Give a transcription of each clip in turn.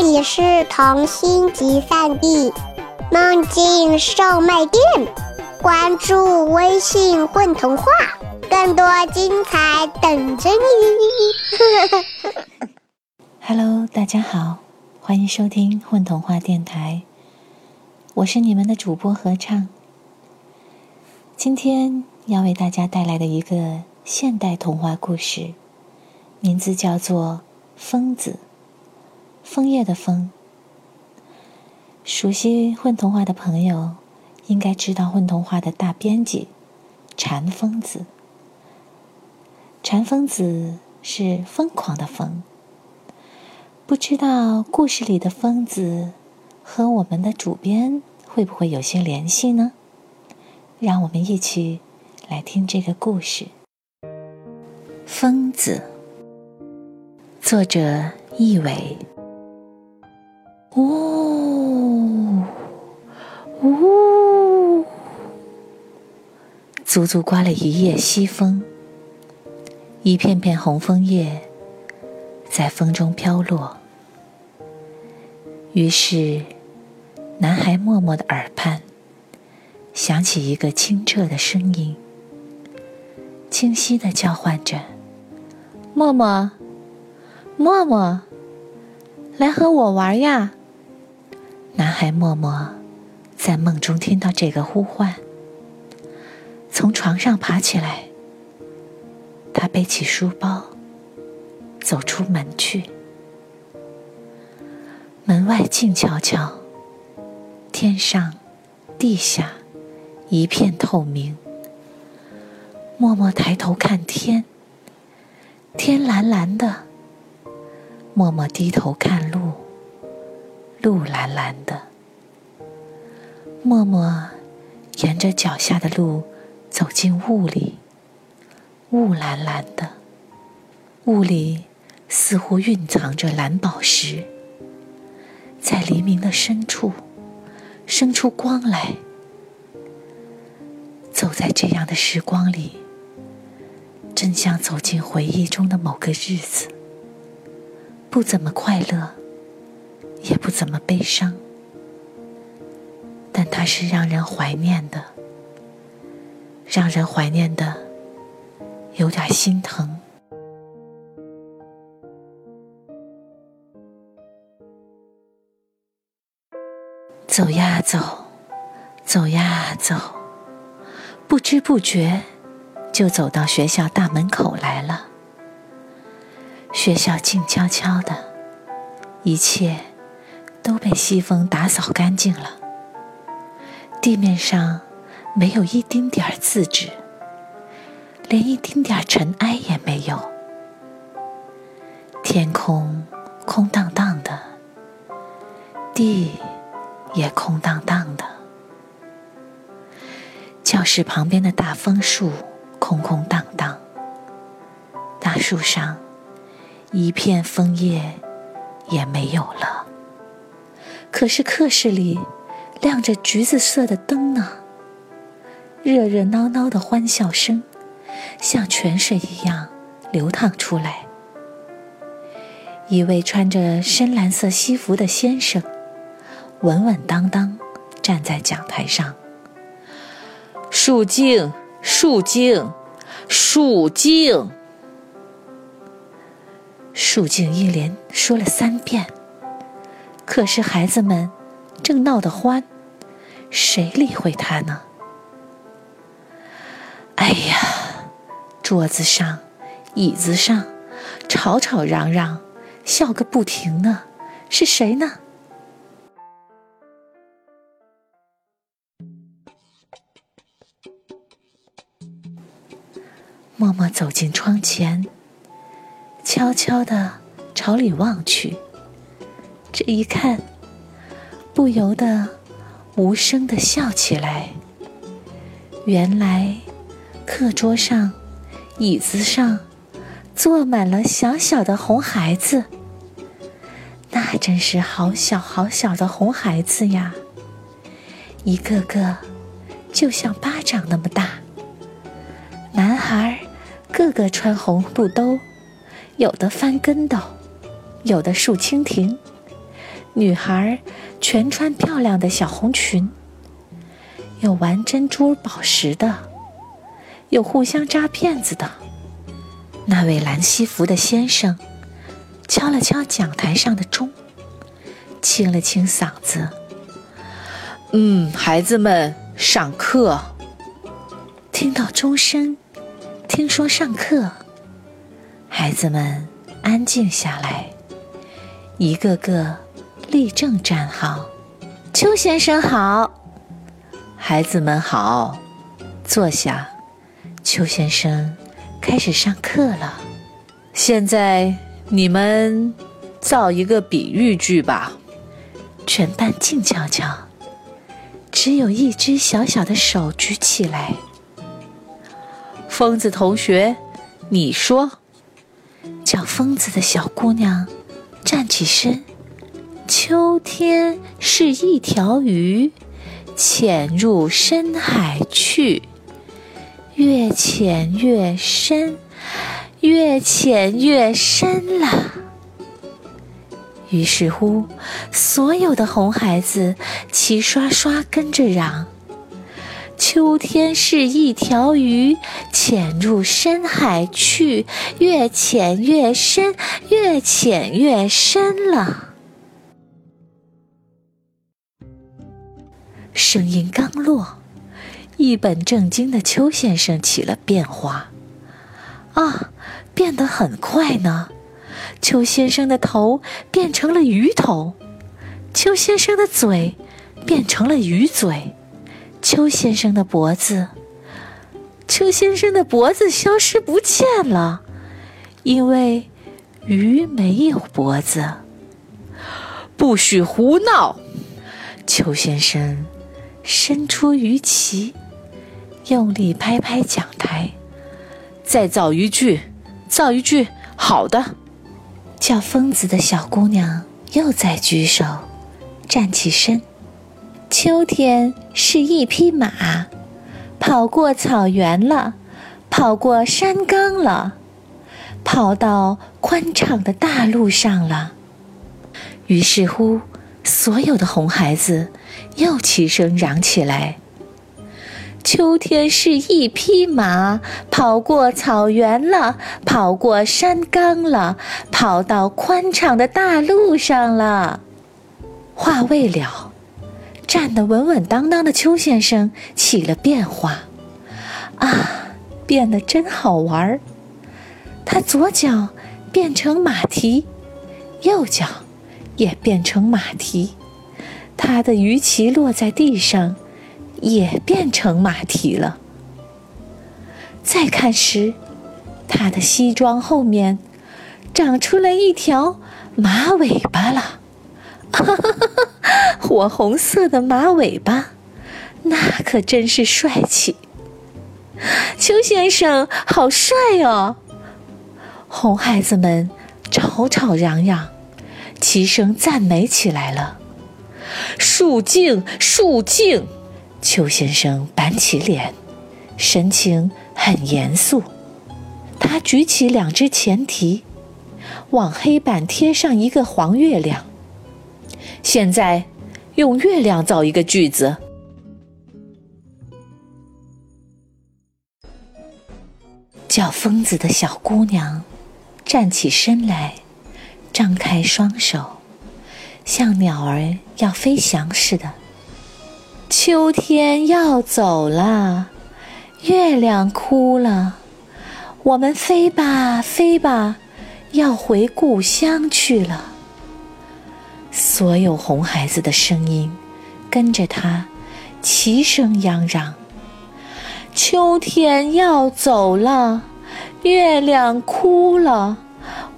这里是童心集散地，梦境售卖店。关注微信“混童话”，更多精彩等着你。Hello，大家好，欢迎收听混童话电台，我是你们的主播合唱。今天要为大家带来的一个现代童话故事，名字叫做《疯子》。枫叶的枫，熟悉混童话的朋友应该知道混童话的大编辑禅疯子。禅疯子是疯狂的疯。不知道故事里的疯子和我们的主编会不会有些联系呢？让我们一起来听这个故事。疯子，作者易伟。呜呜，足足刮了一夜西风，一片片红枫叶在风中飘落。于是，男孩默默的耳畔响起一个清澈的声音，清晰的叫唤着：“默默，默默，来和我玩呀！”还默默在梦中听到这个呼唤，从床上爬起来。他背起书包，走出门去。门外静悄悄，天上、地下一片透明。默默抬头看天，天蓝蓝的。默默低头看路。路蓝蓝的，默默沿着脚下的路走进雾里。雾蓝蓝的，雾里似乎蕴藏着蓝宝石，在黎明的深处生出光来。走在这样的时光里，真像走进回忆中的某个日子，不怎么快乐。也不怎么悲伤，它是让人怀念的，让人怀念的有点心疼。走呀走，走呀走，不知不觉就走到学校大门口来了。学校静悄悄的，一切。都被西风打扫干净了，地面上没有一丁点儿字纸，连一丁点儿尘埃也没有。天空空荡荡的，地也空荡荡的。教室旁边的大枫树空空荡荡，大树上一片枫叶也没有了。可是课室里亮着橘子色的灯呢，热热闹闹的欢笑声像泉水一样流淌出来。一位穿着深蓝色西服的先生稳稳当当站在讲台上。肃静，肃静，肃静，肃静一连说了三遍。可是孩子们正闹得欢，谁理会他呢？哎呀，桌子上、椅子上吵吵嚷嚷，笑个不停呢。是谁呢？默默走进窗前，悄悄地朝里望去。这一看，不由得无声的笑起来。原来，课桌上、椅子上坐满了小小的红孩子。那真是好小好小的红孩子呀！一个个就像巴掌那么大。男孩个个穿红肚兜，有的翻跟斗，有的竖蜻蜓。女孩全穿漂亮的小红裙，有玩珍珠宝石的，有互相扎辫子的。那位蓝西服的先生敲了敲讲台上的钟，清了清嗓子：“嗯，孩子们，上课。”听到钟声，听说上课，孩子们安静下来，一个个立正站好。邱先生好，孩子们好，坐下。邱先生开始上课了。现在你们造一个比喻句吧。全班静悄悄，只有一只小小的手举起来。疯子同学，你说，叫疯子的小姑娘站起身。秋天是一条鱼，潜入深海去，越潜越深，越潜越深了。于是乎，所有的红孩子齐刷刷跟着嚷。秋天是一条鱼，潜入深海去，越潜越深，越潜越深了。声音刚落，一本正经的邱先生起了变化，啊，变得很快呢。邱先生的头变成了鱼头，邱先生的嘴变成了鱼嘴。邱先生的脖子，邱先生的脖子消失不见了，因为鱼没有脖子。不许胡闹！邱先生伸出鱼鳍，用力拍拍讲台。再造一句，造一句好的。叫疯子的小姑娘又在举手，站起身。秋天是一匹马，跑过草原了，跑过山岗了，跑到宽敞的大路上了。于是乎，所有的红孩子又齐声嚷起来：“秋天是一匹马，跑过草原了，跑过山岗了，跑到宽敞的大路上了。”话未了。站得稳稳当当的邱先生起了变化，啊，变得真好玩儿！他左脚变成马蹄，右脚也变成马蹄，他的鱼鳍落在地上，也变成马蹄了。再看时，他的西装后面长出了一条马尾巴了。哈哈哈哈火红色的马尾巴，那可真是帅气。邱先生好帅哦！红孩子们吵吵嚷嚷，齐声赞美起来了。肃静，肃静！邱先生板起脸，神情很严肃。他举起两只前蹄，往黑板贴上一个黄月亮。现在，用月亮造一个句子。叫疯子的小姑娘站起身来，张开双手，像鸟儿要飞翔似的。秋天要走了，月亮哭了，我们飞吧，飞吧，要回故乡去了。所有红孩子的声音跟着他齐声嚷嚷：“秋天要走了，月亮哭了，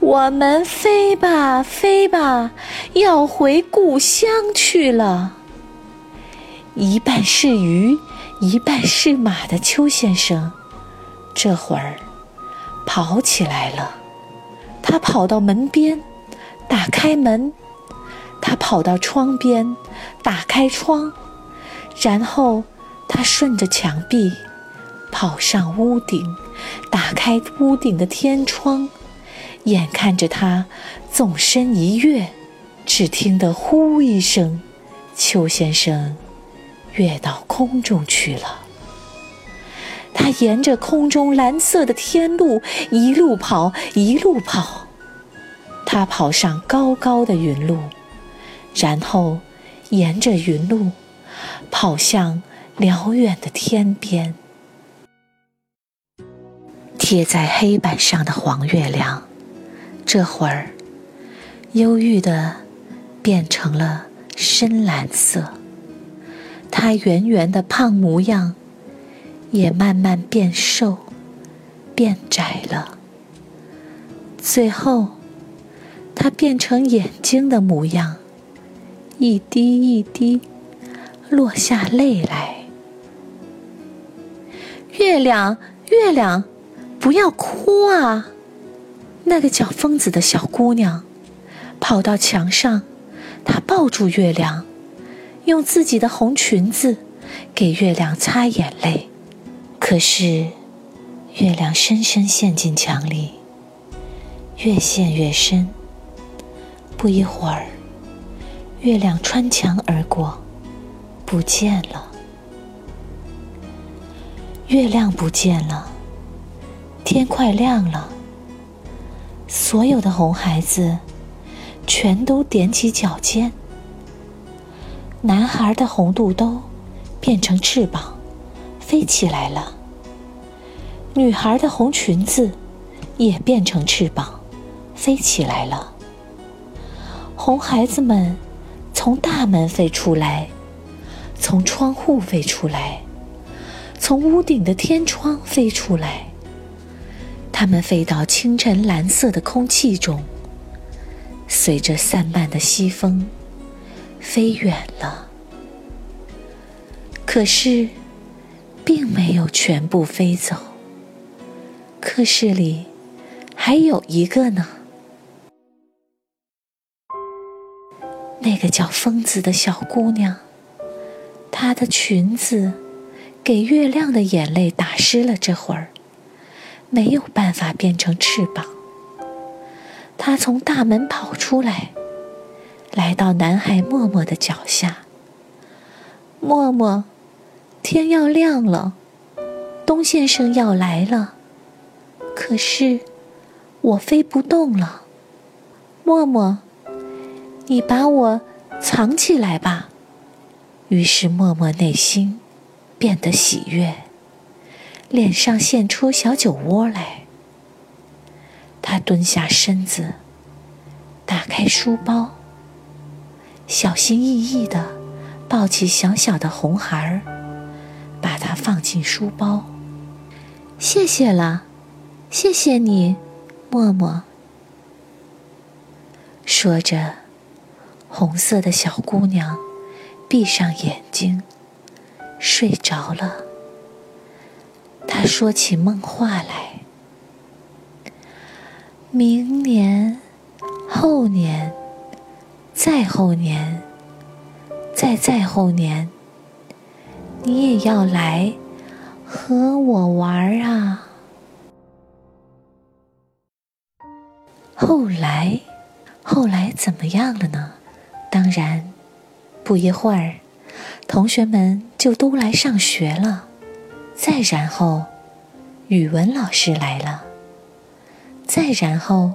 我们飞吧飞吧，要回故乡去了。”一半是鱼，一半是马的邱先生，这会儿跑起来了。他跑到门边，打开门。他跑到窗边，打开窗，然后他顺着墙壁跑上屋顶，打开屋顶的天窗，眼看着他纵身一跃，只听得“呼”一声，邱先生跃到空中去了。他沿着空中蓝色的天路一路跑，一路跑。他跑上高高的云路，然后沿着云路跑向辽远的天边。贴在黑板上的黄月亮，这会儿忧郁的变成了深蓝色。它圆圆的胖模样。也慢慢变瘦，变窄了。最后，它变成眼睛的模样，一滴一滴落下泪来。月亮，月亮，不要哭啊！那个叫疯子的小姑娘跑到墙上，她抱住月亮，用自己的红裙子给月亮擦眼泪。可是，月亮深深陷进墙里，越陷越深。不一会儿，月亮穿墙而过，不见了。月亮不见了，天快亮了。所有的红孩子全都踮起脚尖。男孩的红肚兜变成翅膀。飞起来了。女孩的红裙子也变成翅膀，飞起来了。红孩子们从大门飞出来，从窗户飞出来，从屋顶的天窗飞出来。它们飞到清晨蓝色的空气中，随着散漫的西风飞远了。可是。并没有全部飞走，课室里还有一个呢。那个叫疯子的小姑娘，她的裙子给月亮的眼泪打湿了，这会儿没有办法变成翅膀。他从大门跑出来，来到男孩默默的脚下。默默。天要亮了，东先生要来了。可是我飞不动了。默默，你把我藏起来吧。于是默默内心变得喜悦，脸上现出小酒窝来。他蹲下身子，打开书包，小心翼翼地抱起小小的红孩儿。把它放进书包。谢谢了，谢谢你，默默。说着，红色的小姑娘闭上眼睛，睡着了。她说起梦话来：明年、后年、再后年、再再后年。你也要来和我玩啊！后来，后来怎么样了呢？当然，不一会儿，同学们就都来上学了。再然后，语文老师来了。再然后，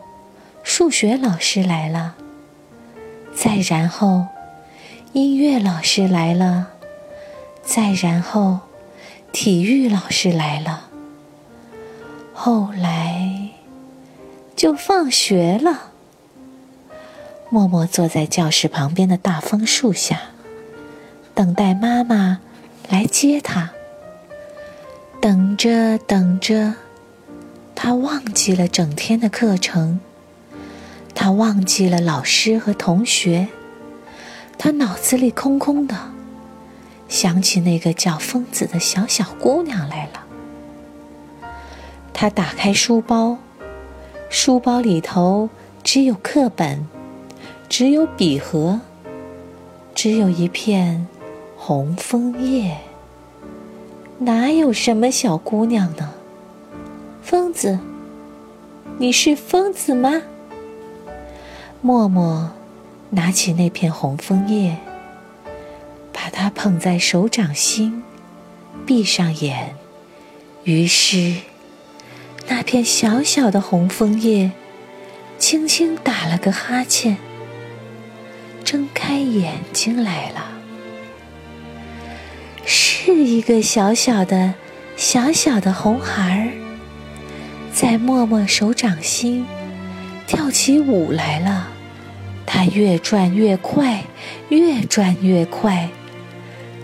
数学老师来了。再然后，音乐老师来了。再然后，体育老师来了。后来，就放学了。默默坐在教室旁边的大枫树下，等待妈妈来接他。等着等着，他忘记了整天的课程，他忘记了老师和同学，他脑子里空空的。想起那个叫疯子的小小姑娘来了。他打开书包，书包里头只有课本，只有笔盒，只有一片红枫叶。哪有什么小姑娘呢？疯子，你是疯子吗？默默拿起那片红枫叶，把它捧在手掌心，闭上眼。于是，那片小小的红枫叶轻轻打了个哈欠，睁开眼睛来了。是一个小小的、小小的红孩儿，在默默手掌心跳起舞来了。它越转越快，越转越快。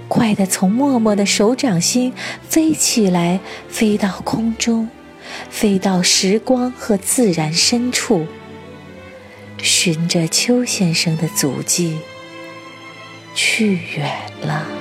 快的从默默的手掌心飞起来，飞到空中，飞到时光和自然深处，循着邱先生的足迹去远了。